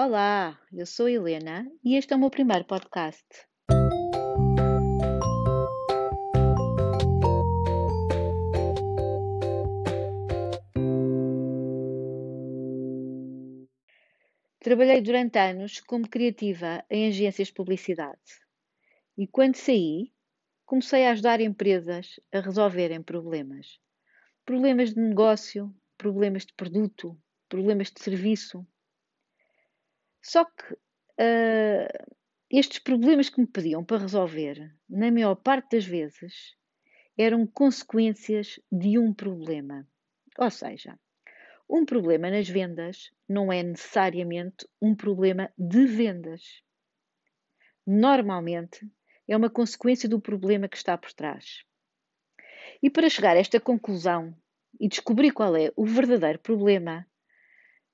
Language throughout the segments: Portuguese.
Olá, eu sou Helena e este é o meu primeiro podcast. Trabalhei durante anos como criativa em agências de publicidade e quando saí, comecei a ajudar empresas a resolverem problemas. Problemas de negócio, problemas de produto, problemas de serviço. Só que uh, estes problemas que me pediam para resolver, na maior parte das vezes, eram consequências de um problema. Ou seja, um problema nas vendas não é necessariamente um problema de vendas. Normalmente é uma consequência do problema que está por trás. E para chegar a esta conclusão e descobrir qual é o verdadeiro problema,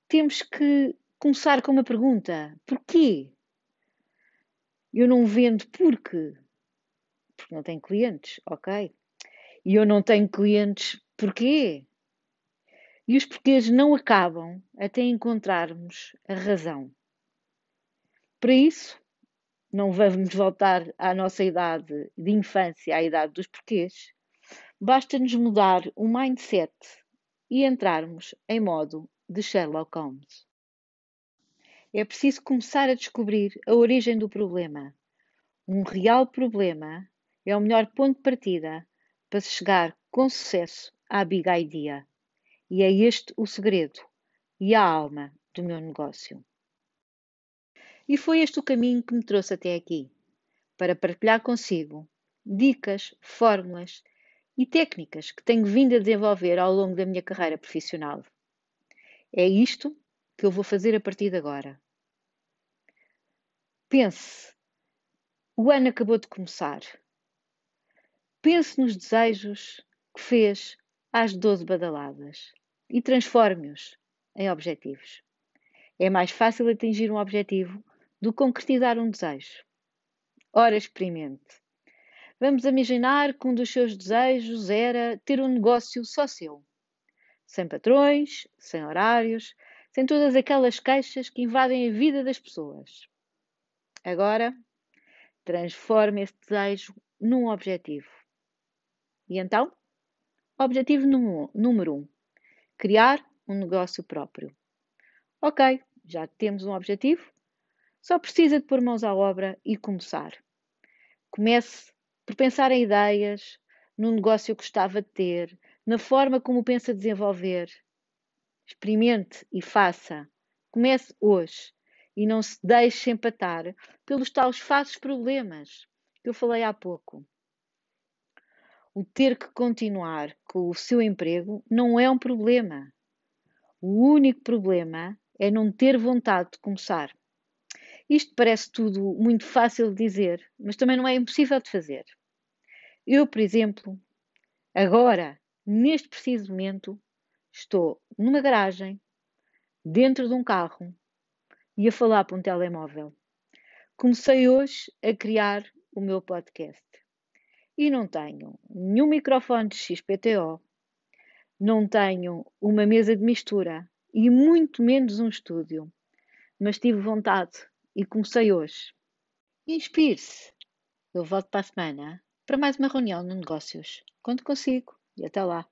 temos que começar com uma pergunta: porquê? Eu não vendo porque? Porque não tenho clientes, ok? E eu não tenho clientes porquê? E os porquês não acabam até encontrarmos a razão. Para isso, não vamos voltar à nossa idade de infância, à idade dos porquês, Basta-nos mudar o mindset e entrarmos em modo de Sherlock Holmes. É preciso começar a descobrir a origem do problema. Um real problema é o melhor ponto de partida para se chegar com sucesso à big idea. E é este o segredo e a alma do meu negócio. E foi este o caminho que me trouxe até aqui, para partilhar consigo dicas, fórmulas e técnicas que tenho vindo a desenvolver ao longo da minha carreira profissional. É isto que eu vou fazer a partir de agora. Pense, o ano acabou de começar. Pense nos desejos que fez às 12 badaladas e transforme-os em objetivos. É mais fácil atingir um objetivo do que concretizar um desejo. Ora, experimente. Vamos imaginar que um dos seus desejos era ter um negócio só seu. Sem patrões, sem horários, sem todas aquelas queixas que invadem a vida das pessoas. Agora, transforme esse desejo num objetivo. E então? Objetivo número um: criar um negócio próprio. Ok, já temos um objetivo, só precisa de pôr mãos à obra e começar. Comece por pensar em ideias, no negócio que gostava de ter, na forma como pensa desenvolver. Experimente e faça. Comece hoje e não se deixe empatar pelos tais falsos problemas que eu falei há pouco. O ter que continuar com o seu emprego não é um problema. O único problema é não ter vontade de começar. Isto parece tudo muito fácil de dizer, mas também não é impossível de fazer. Eu, por exemplo, agora, neste preciso momento, estou numa garagem, dentro de um carro e a falar para um telemóvel. Comecei hoje a criar o meu podcast e não tenho nenhum microfone de XPTO, não tenho uma mesa de mistura e muito menos um estúdio, mas tive vontade e comecei hoje. Inspire-se. Eu volto para a semana para mais uma reunião de negócios. Quando consigo. E até lá.